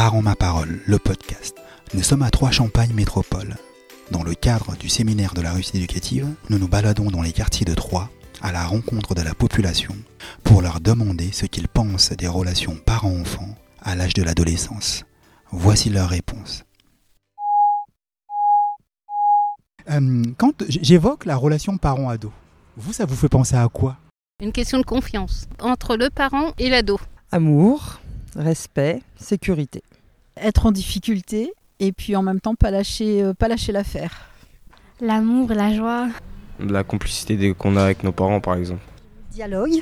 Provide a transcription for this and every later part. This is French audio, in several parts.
Parents ma parole, le podcast. Nous sommes à Troyes-Champagne Métropole. Dans le cadre du séminaire de la réussite éducative, nous nous baladons dans les quartiers de Troyes à la rencontre de la population pour leur demander ce qu'ils pensent des relations parents-enfants à l'âge de l'adolescence. Voici leur réponse. Euh, quand j'évoque la relation parent-ado, vous, ça vous fait penser à quoi? Une question de confiance entre le parent et l'ado. Amour, respect, sécurité. Être en difficulté et puis en même temps pas lâcher, euh, pas lâcher l'affaire. L'amour, la joie. La complicité qu'on a avec nos parents, par exemple. Dialogue,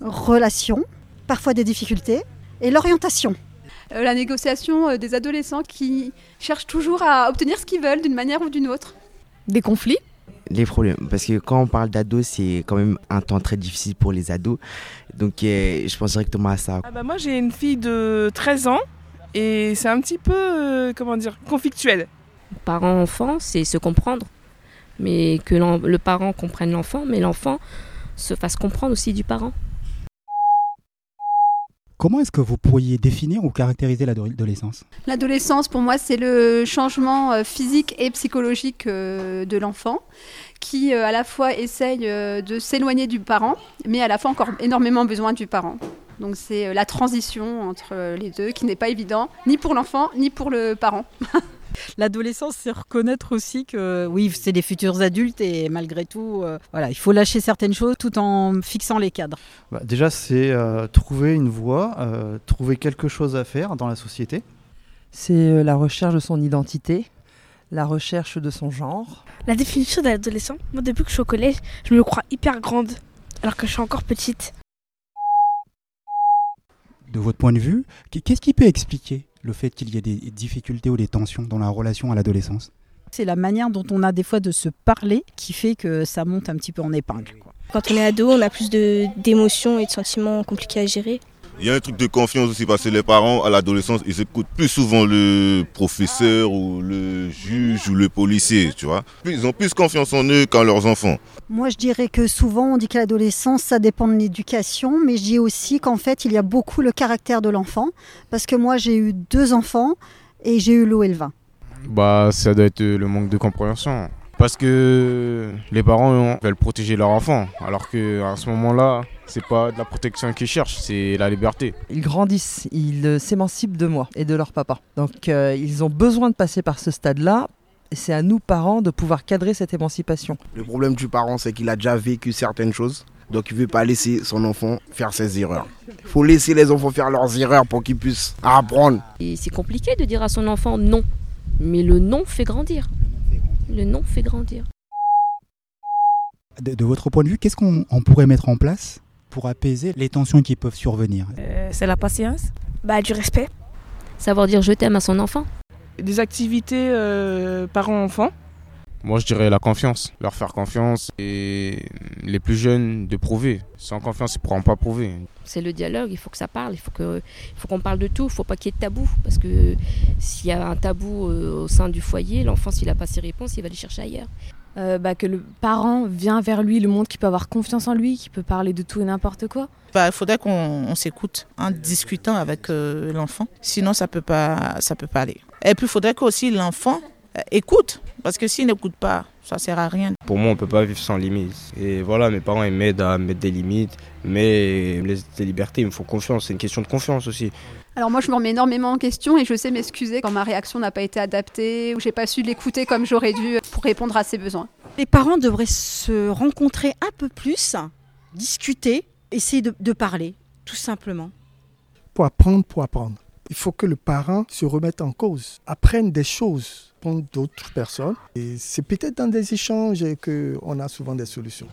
relation, parfois des difficultés, et l'orientation. Euh, la négociation euh, des adolescents qui cherchent toujours à obtenir ce qu'ils veulent d'une manière ou d'une autre. Des conflits les problèmes. Parce que quand on parle d'ados, c'est quand même un temps très difficile pour les ados. Donc euh, je pense directement à ça. Ah bah moi j'ai une fille de 13 ans et c'est un petit peu, euh, comment dire, conflictuel. Parent-enfant, c'est se comprendre. Mais que le parent comprenne l'enfant, mais l'enfant se fasse comprendre aussi du parent. Comment est-ce que vous pourriez définir ou caractériser l'adolescence? L'adolescence, pour moi, c'est le changement euh, physique et psychologique euh, de l'enfant qui, euh, à la fois, essaye de s'éloigner du parent, mais à la fois encore énormément besoin du parent. Donc c'est la transition entre les deux qui n'est pas évident, ni pour l'enfant, ni pour le parent. L'adolescence, c'est reconnaître aussi que oui, c'est des futurs adultes et malgré tout, euh, voilà, il faut lâcher certaines choses tout en fixant les cadres. Bah, déjà, c'est euh, trouver une voie, euh, trouver quelque chose à faire dans la société. C'est la recherche de son identité, la recherche de son genre. La définition de l'adolescent, moi depuis que je suis au collège, je me crois hyper grande, alors que je suis encore petite. De votre point de vue, qu'est-ce qui peut expliquer le fait qu'il y ait des difficultés ou des tensions dans la relation à l'adolescence C'est la manière dont on a des fois de se parler qui fait que ça monte un petit peu en épingle. Quand on est ado, on a plus d'émotions et de sentiments compliqués à gérer. Il y a un truc de confiance aussi parce que les parents à l'adolescence, ils écoutent plus souvent le professeur ou le juge ou le policier, tu vois. Ils ont plus confiance en eux qu'en leurs enfants. Moi, je dirais que souvent, on dit que l'adolescence, ça dépend de l'éducation, mais je dis aussi qu'en fait, il y a beaucoup le caractère de l'enfant, parce que moi, j'ai eu deux enfants et j'ai eu l'eau et le vin. Bah, ça doit être le manque de compréhension. Parce que les parents veulent protéger leur enfant, alors qu'à ce moment-là, c'est pas de la protection qu'ils cherchent, c'est la liberté. Ils grandissent, ils s'émancipent de moi et de leur papa. Donc euh, ils ont besoin de passer par ce stade-là. C'est à nous, parents, de pouvoir cadrer cette émancipation. Le problème du parent, c'est qu'il a déjà vécu certaines choses. Donc il ne veut pas laisser son enfant faire ses erreurs. Il faut laisser les enfants faire leurs erreurs pour qu'ils puissent apprendre. Et c'est compliqué de dire à son enfant non. Mais le non fait grandir le nom fait grandir. De, votre point de vue, qu'est-ce qu'on pourrait mettre en place pour apaiser les tensions qui peuvent survenir? Euh, C'est la patience, bah, du respect. Savoir dire je t'aime à son enfant. Des activités euh, parents-enfants moi, je dirais la confiance. Leur faire confiance et les plus jeunes de prouver. Sans confiance, ils ne pourront pas prouver. C'est le dialogue, il faut que ça parle, il faut qu'on faut qu'on parle de tout, il ne faut pas qu'il y ait de tabou. Parce que s'il y a un tabou euh, au sein du foyer, l'enfant, s'il n'a pas ses réponses, il va les chercher ailleurs. Euh, bah, que le parent vient vers lui, le montre qu'il peut avoir confiance en lui, qu'il peut parler de tout et n'importe quoi. Bah, il faudrait qu'on s'écoute en discutant avec euh, l'enfant. Sinon, ça ne peut, pas, ça peut pas aller. Et puis, il faudrait qu'aussi l'enfant écoute. Parce que s'ils n'écoutent pas, ça sert à rien. Pour moi, on ne peut pas vivre sans limites. Et voilà, mes parents ils m'aident à mettre des limites, mais me laissent des libertés, ils me font confiance. C'est une question de confiance aussi. Alors moi, je me remets énormément en question et je sais m'excuser quand ma réaction n'a pas été adaptée ou j'ai pas su l'écouter comme j'aurais dû pour répondre à ses besoins. Les parents devraient se rencontrer un peu plus, discuter, essayer de, de parler, tout simplement. Pour apprendre, pour apprendre. Il faut que le parent se remette en cause, apprenne des choses d'autres personnes. Et c'est peut-être dans des échanges qu'on a souvent des solutions.